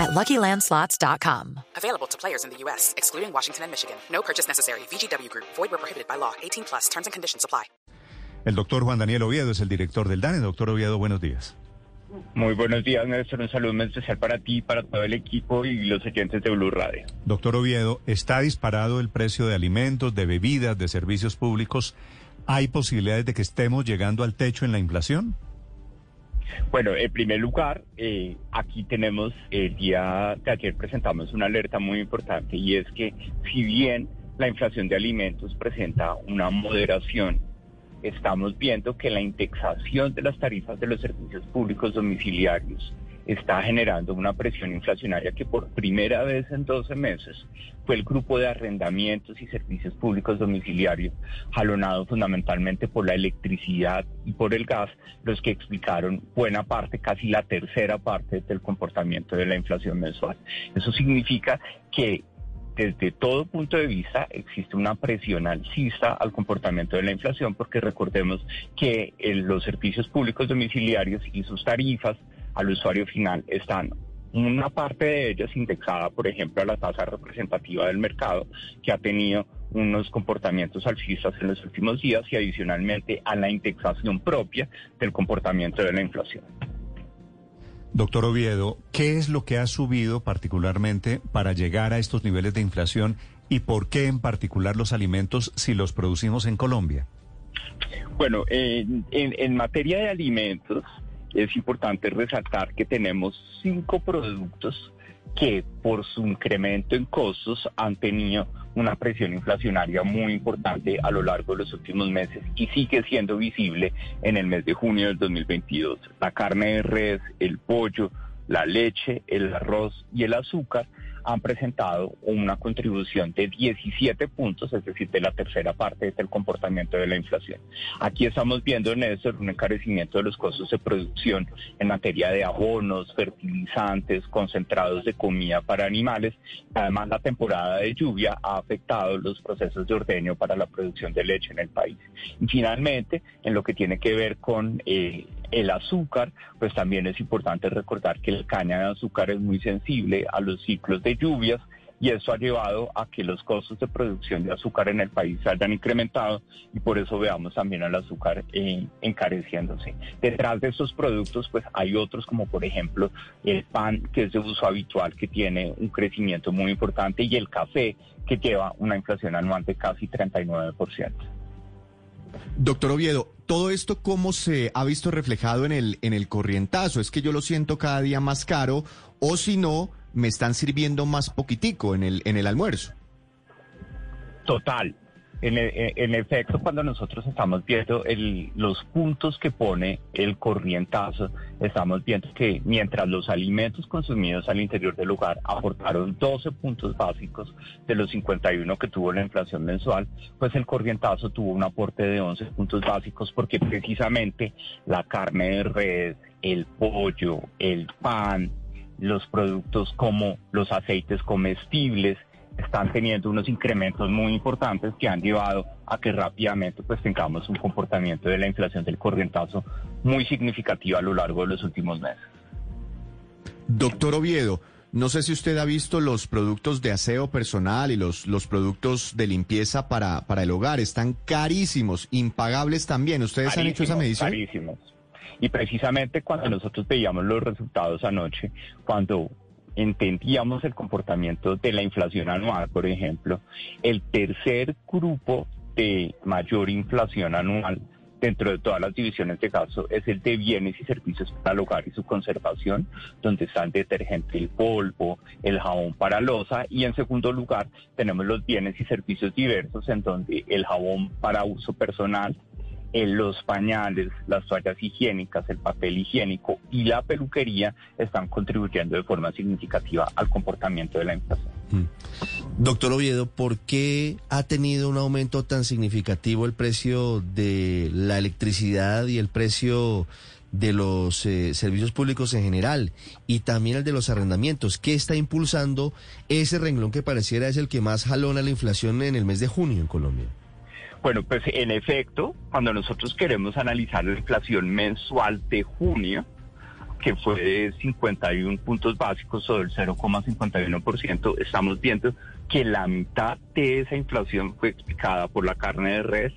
at LuckyLandSlots.com. Available to players in the U.S., excluding Washington and Michigan. No purchase necessary. VGW Group. Void where prohibited by law. 18 plus. Terms and conditions apply. El doctor Juan Daniel Oviedo es el director del DANE. Doctor Oviedo, buenos días. Muy buenos días, Néstor. Un saludo muy especial para ti, para todo el equipo y los oyentes de Blue Radio. Doctor Oviedo, está disparado el precio de alimentos, de bebidas, de servicios públicos. ¿Hay posibilidades de que estemos llegando al techo en la inflación? Bueno, en primer lugar, eh, aquí tenemos, el día de ayer presentamos una alerta muy importante y es que si bien la inflación de alimentos presenta una moderación, estamos viendo que la indexación de las tarifas de los servicios públicos domiciliarios está generando una presión inflacionaria que por primera vez en 12 meses fue el grupo de arrendamientos y servicios públicos domiciliarios, jalonado fundamentalmente por la electricidad y por el gas, los que explicaron buena parte, casi la tercera parte del comportamiento de la inflación mensual. Eso significa que desde todo punto de vista existe una presión alcista al comportamiento de la inflación porque recordemos que los servicios públicos domiciliarios y sus tarifas al usuario final están una parte de ellas indexada, por ejemplo, a la tasa representativa del mercado, que ha tenido unos comportamientos alcistas en los últimos días y adicionalmente a la indexación propia del comportamiento de la inflación. Doctor Oviedo, ¿qué es lo que ha subido particularmente para llegar a estos niveles de inflación y por qué en particular los alimentos si los producimos en Colombia? Bueno, en, en materia de alimentos, es importante resaltar que tenemos cinco productos que por su incremento en costos han tenido una presión inflacionaria muy importante a lo largo de los últimos meses y sigue siendo visible en el mes de junio del 2022. La carne de res, el pollo, la leche, el arroz y el azúcar han presentado una contribución de 17 puntos, es decir, de la tercera parte del comportamiento de la inflación. Aquí estamos viendo, Néstor, un encarecimiento de los costos de producción en materia de abonos, fertilizantes, concentrados de comida para animales. Además, la temporada de lluvia ha afectado los procesos de ordeño para la producción de leche en el país. Y finalmente, en lo que tiene que ver con eh, el azúcar, pues también es importante recordar que el caña de azúcar es muy sensible a los ciclos de lluvias y eso ha llevado a que los costos de producción de azúcar en el país se hayan incrementado y por eso veamos también al azúcar eh, encareciéndose. Detrás de estos productos pues hay otros como por ejemplo el pan que es de uso habitual que tiene un crecimiento muy importante y el café que lleva una inflación anual de casi 39%. Doctor Oviedo, ¿todo esto cómo se ha visto reflejado en el, en el corrientazo? ¿Es que yo lo siento cada día más caro o si no, me están sirviendo más poquitico en el, en el almuerzo? Total. En, efecto, cuando nosotros estamos viendo los puntos que pone el corrientazo, estamos viendo que mientras los alimentos consumidos al interior del hogar aportaron 12 puntos básicos de los 51 que tuvo la inflación mensual, pues el corrientazo tuvo un aporte de 11 puntos básicos porque precisamente la carne de res, el pollo, el pan, los productos como los aceites comestibles, están teniendo unos incrementos muy importantes que han llevado a que rápidamente pues tengamos un comportamiento de la inflación del corrientazo muy significativo a lo largo de los últimos meses. Doctor Oviedo, no sé si usted ha visto los productos de aseo personal y los, los productos de limpieza para, para el hogar. Están carísimos, impagables también. ¿Ustedes han hecho esa medición? Carísimos. Y precisamente cuando nosotros veíamos los resultados anoche, cuando entendíamos el comportamiento de la inflación anual, por ejemplo, el tercer grupo de mayor inflación anual dentro de todas las divisiones de gasto es el de bienes y servicios para hogar y su conservación, donde está el detergente, el polvo, el jabón para losa y en segundo lugar tenemos los bienes y servicios diversos en donde el jabón para uso personal, los pañales, las toallas higiénicas, el papel higiénico y la peluquería están contribuyendo de forma significativa al comportamiento de la inflación. Doctor Oviedo, ¿por qué ha tenido un aumento tan significativo el precio de la electricidad y el precio de los eh, servicios públicos en general y también el de los arrendamientos? ¿Qué está impulsando ese renglón que pareciera es el que más jalona la inflación en el mes de junio en Colombia? Bueno, pues en efecto, cuando nosotros queremos analizar la inflación mensual de junio, que fue de 51 puntos básicos sobre el 0,51%, estamos viendo que la mitad de esa inflación fue explicada por la carne de res,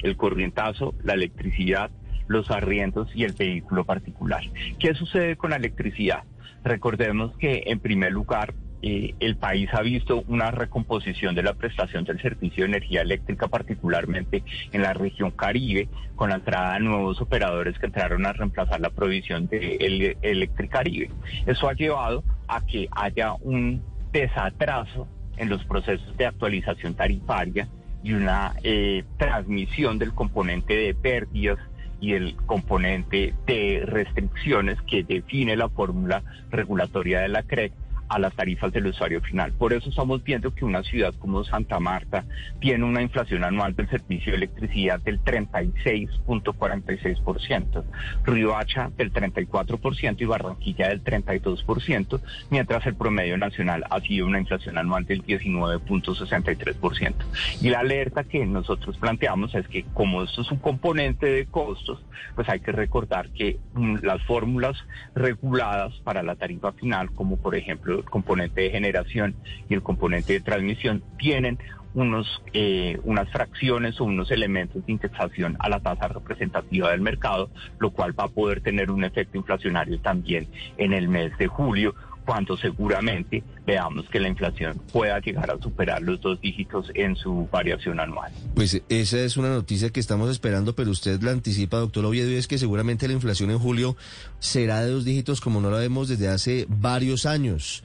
el corrientazo, la electricidad, los arriendos y el vehículo particular. ¿Qué sucede con la electricidad? Recordemos que en primer lugar eh, el país ha visto una recomposición de la prestación del servicio de energía eléctrica, particularmente en la región Caribe, con la entrada de nuevos operadores que entraron a reemplazar la provisión de el, Electricaribe. Eso ha llevado a que haya un desatraso en los procesos de actualización tarifaria y una eh, transmisión del componente de pérdidas y el componente de restricciones que define la fórmula regulatoria de la CREC a las tarifas del usuario final. Por eso estamos viendo que una ciudad como Santa Marta tiene una inflación anual del servicio de electricidad del 36.46%, Riohacha del 34% y Barranquilla del 32%, mientras el promedio nacional ha sido una inflación anual del 19.63%. Y la alerta que nosotros planteamos es que como esto es un componente de costos, pues hay que recordar que mm, las fórmulas reguladas para la tarifa final, como por ejemplo el componente de generación y el componente de transmisión tienen unos, eh, unas fracciones o unos elementos de indexación a la tasa representativa del mercado, lo cual va a poder tener un efecto inflacionario también en el mes de julio, cuando seguramente veamos que la inflación pueda llegar a superar los dos dígitos en su variación anual. Pues esa es una noticia que estamos esperando, pero usted la anticipa, doctor Oviedo, y es que seguramente la inflación en julio será de dos dígitos como no la vemos desde hace varios años.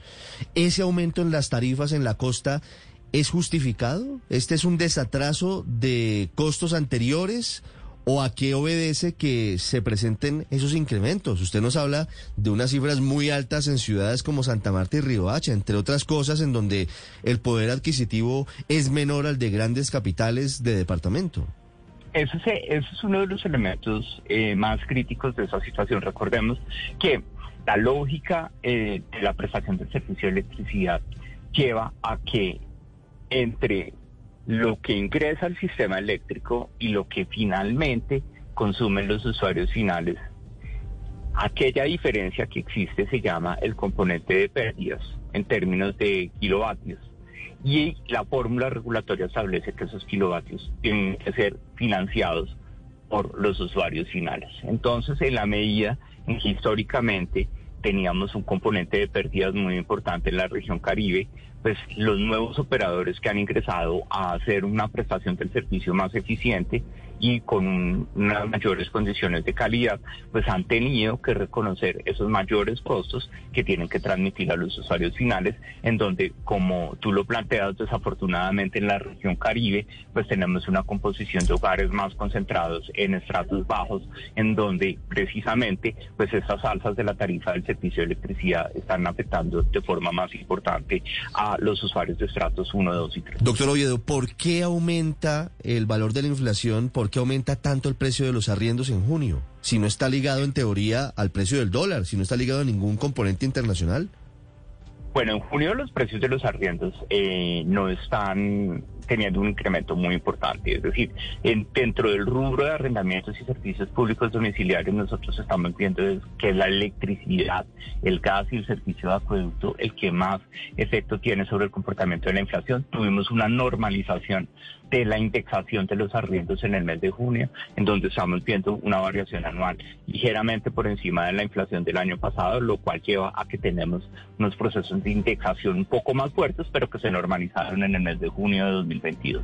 ¿Ese aumento en las tarifas en la costa es justificado? ¿Este es un desatraso de costos anteriores? ¿O a qué obedece que se presenten esos incrementos? Usted nos habla de unas cifras muy altas en ciudades como Santa Marta y Riohacha, entre otras cosas en donde el poder adquisitivo es menor al de grandes capitales de departamento. Ese, es uno de los elementos eh, más críticos de esa situación. Recordemos que la lógica eh, de la prestación del servicio de electricidad lleva a que entre lo que ingresa al sistema eléctrico y lo que finalmente consumen los usuarios finales. Aquella diferencia que existe se llama el componente de pérdidas en términos de kilovatios. Y la fórmula regulatoria establece que esos kilovatios tienen que ser financiados por los usuarios finales. Entonces, en la medida en que históricamente teníamos un componente de pérdidas muy importante en la región Caribe, pues los nuevos operadores que han ingresado a hacer una prestación del servicio más eficiente y con unas mayores condiciones de calidad, pues han tenido que reconocer esos mayores costos que tienen que transmitir a los usuarios finales, en donde, como tú lo planteas, desafortunadamente en la región Caribe, pues tenemos una composición de hogares más concentrados en estratos bajos, en donde precisamente, pues estas alzas de la tarifa del servicio de electricidad están afectando de forma más importante a los usuarios de estratos 1, 2 y 3. Doctor Oviedo, ¿por qué aumenta el valor de la inflación? ¿Por qué aumenta tanto el precio de los arriendos en junio? Si no está ligado en teoría al precio del dólar, si no está ligado a ningún componente internacional. Bueno, en junio los precios de los arriendos eh, no están teniendo un incremento muy importante. Es decir, en, dentro del rubro de arrendamientos y servicios públicos domiciliarios, nosotros estamos viendo que la electricidad, el gas y el servicio de acueducto el que más efecto tiene sobre el comportamiento de la inflación. Tuvimos una normalización de la indexación de los arriendos en el mes de junio, en donde estamos viendo una variación anual ligeramente por encima de la inflación del año pasado, lo cual lleva a que tenemos unos procesos de indexación un poco más fuertes, pero que se normalizaron en el mes de junio de 2022.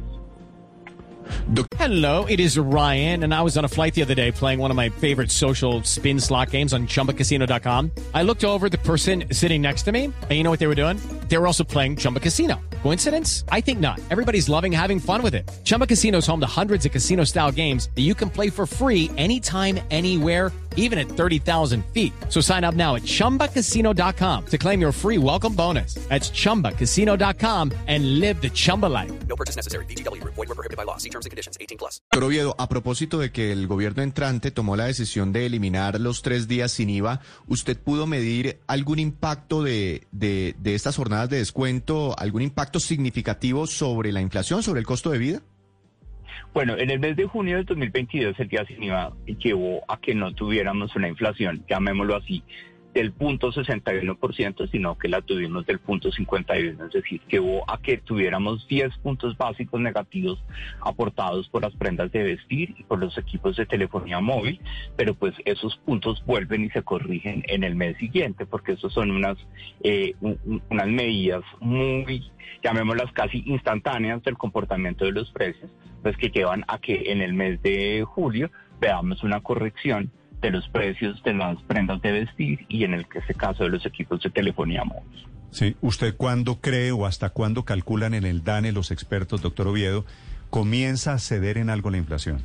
Hello, it is Ryan, and I was on a flight the other day playing one of my favorite social spin slot games on chumbacasino.com. I looked over the person sitting next to me, and you know what they were doing? They were also playing Chumba Casino. Coincidence? I think not. Everybody's loving having fun with it. Chumba Casino is home to hundreds of casino style games that you can play for free anytime, anywhere even at 30,000 feet. So sign up now at ChumbaCasino.com to claim your free welcome bonus. That's ChumbaCasino.com and live the Chumba life. No purchase necessary. VGW Group. Void were prohibited by law. See terms and conditions. 18 plus. Doctor Oviedo, a propósito de que el gobierno entrante tomó la decisión de eliminar los tres días sin IVA, ¿usted pudo medir algún impacto de, de, de estas jornadas de descuento, algún impacto significativo sobre la inflación, sobre el costo de vida? Bueno, en el mes de junio del 2022 el día sin llevó a que no tuviéramos una inflación, llamémoslo así, del punto 61%, sino que la tuvimos del punto 51, es decir, que hubo a que tuviéramos 10 puntos básicos negativos aportados por las prendas de vestir y por los equipos de telefonía móvil, pero pues esos puntos vuelven y se corrigen en el mes siguiente, porque esos son unas, eh, un- un- unas medidas muy, llamémoslas casi instantáneas del comportamiento de los precios, pues que llevan a que en el mes de julio veamos una corrección de los precios de las prendas de vestir y en el que este caso de los equipos de telefonía móvil. Sí, ¿usted cuándo cree o hasta cuándo calculan en el DANE los expertos, doctor Oviedo, comienza a ceder en algo la inflación?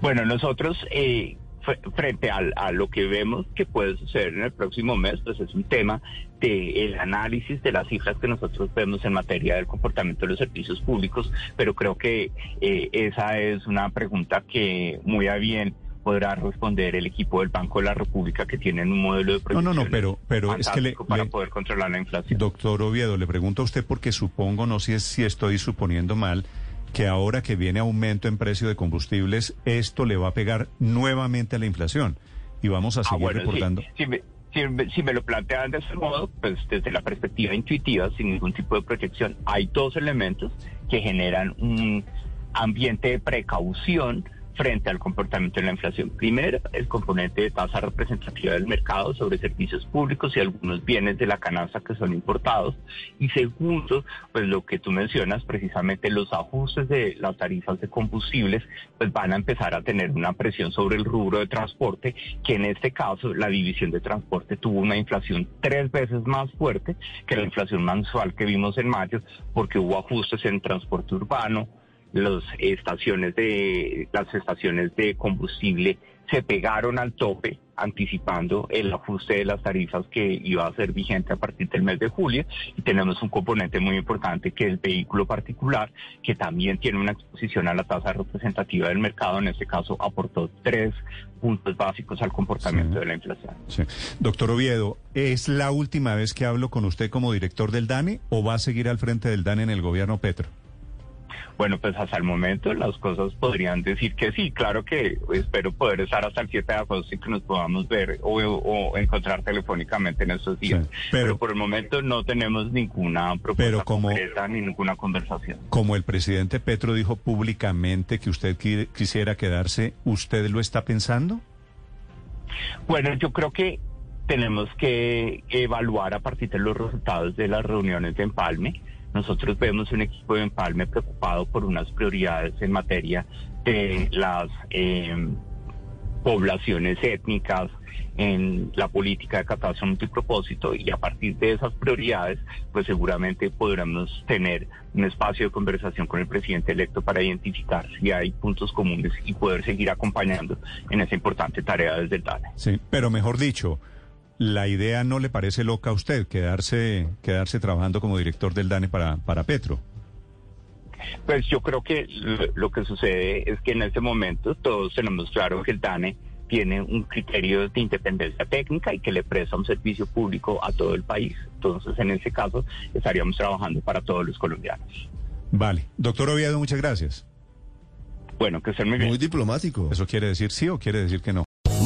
Bueno, nosotros eh, fre- frente al- a, lo que vemos que puede suceder en el próximo mes, pues es un tema del análisis de las cifras que nosotros vemos en materia del comportamiento de los servicios públicos, pero creo que eh, esa es una pregunta que muy a bien podrá responder el equipo del Banco de la República que tienen un modelo de No, no, no, pero, pero es que le, para le- poder controlar la inflación. doctor Oviedo, le pregunto a usted porque supongo, no sé si estoy suponiendo mal, que ahora que viene aumento en precio de combustibles, esto le va a pegar nuevamente a la inflación y vamos a Ah, seguir sí. reportando. Si, me, si si me lo plantean de ese modo, pues desde la perspectiva intuitiva, sin ningún tipo de proyección, hay dos elementos que generan un ambiente de precaución frente al comportamiento de la inflación. Primero, el componente de tasa representativa del mercado sobre servicios públicos y algunos bienes de la canasta que son importados. Y segundo, pues lo que tú mencionas, precisamente los ajustes de las tarifas de combustibles, pues van a empezar a tener una presión sobre el rubro de transporte, que en este caso la división de transporte tuvo una inflación tres veces más fuerte que la inflación mensual que vimos en mayo, porque hubo ajustes en transporte urbano, las estaciones de las estaciones de combustible se pegaron al tope anticipando el ajuste de las tarifas que iba a ser vigente a partir del mes de julio y tenemos un componente muy importante que es el vehículo particular que también tiene una exposición a la tasa representativa del mercado en este caso aportó tres puntos básicos al comportamiento Sí. de la inflación. Sí. Doctor Oviedo, ¿es la última vez que hablo con usted como director del DANE o va a seguir al frente del DANE en el gobierno Petro? Bueno, pues hasta el momento las cosas podrían decir que sí. Claro que espero poder estar hasta el 7 de agosto y que nos podamos ver o, o encontrar telefónicamente en estos días. Sí, pero- pero, por el momento no tenemos ninguna propuesta Pero como- concreta ni ninguna conversación. Como el presidente Petro dijo públicamente que usted qui- quisiera quedarse, ¿usted lo está pensando? Bueno, yo creo que tenemos que evaluar a partir de los resultados de las reuniones de Empalme. Nosotros vemos un equipo de Empalme preocupado por unas prioridades en materia de las eh, poblaciones étnicas, en la política de catástrofe multipropósito y a partir de esas prioridades, pues seguramente podremos tener un espacio de conversación con el presidente electo para identificar si hay puntos comunes y poder seguir acompañando en esa importante tarea desde el DANE. Sí, pero mejor dicho, ¿la idea no le parece loca a usted quedarse, quedarse trabajando como director del DANE para, para Petro? Pues yo creo que lo, que sucede es que en este momento todos tenemos claro que el DANE tiene un criterio de independencia técnica y que le presta un servicio público a todo el país. Entonces, en ese caso, estaríamos trabajando para todos los colombianos. Vale. Doctor Oviedo, muchas gracias. Bueno, que estén muy bien. Muy diplomático. ¿Eso quiere decir sí o quiere decir que no?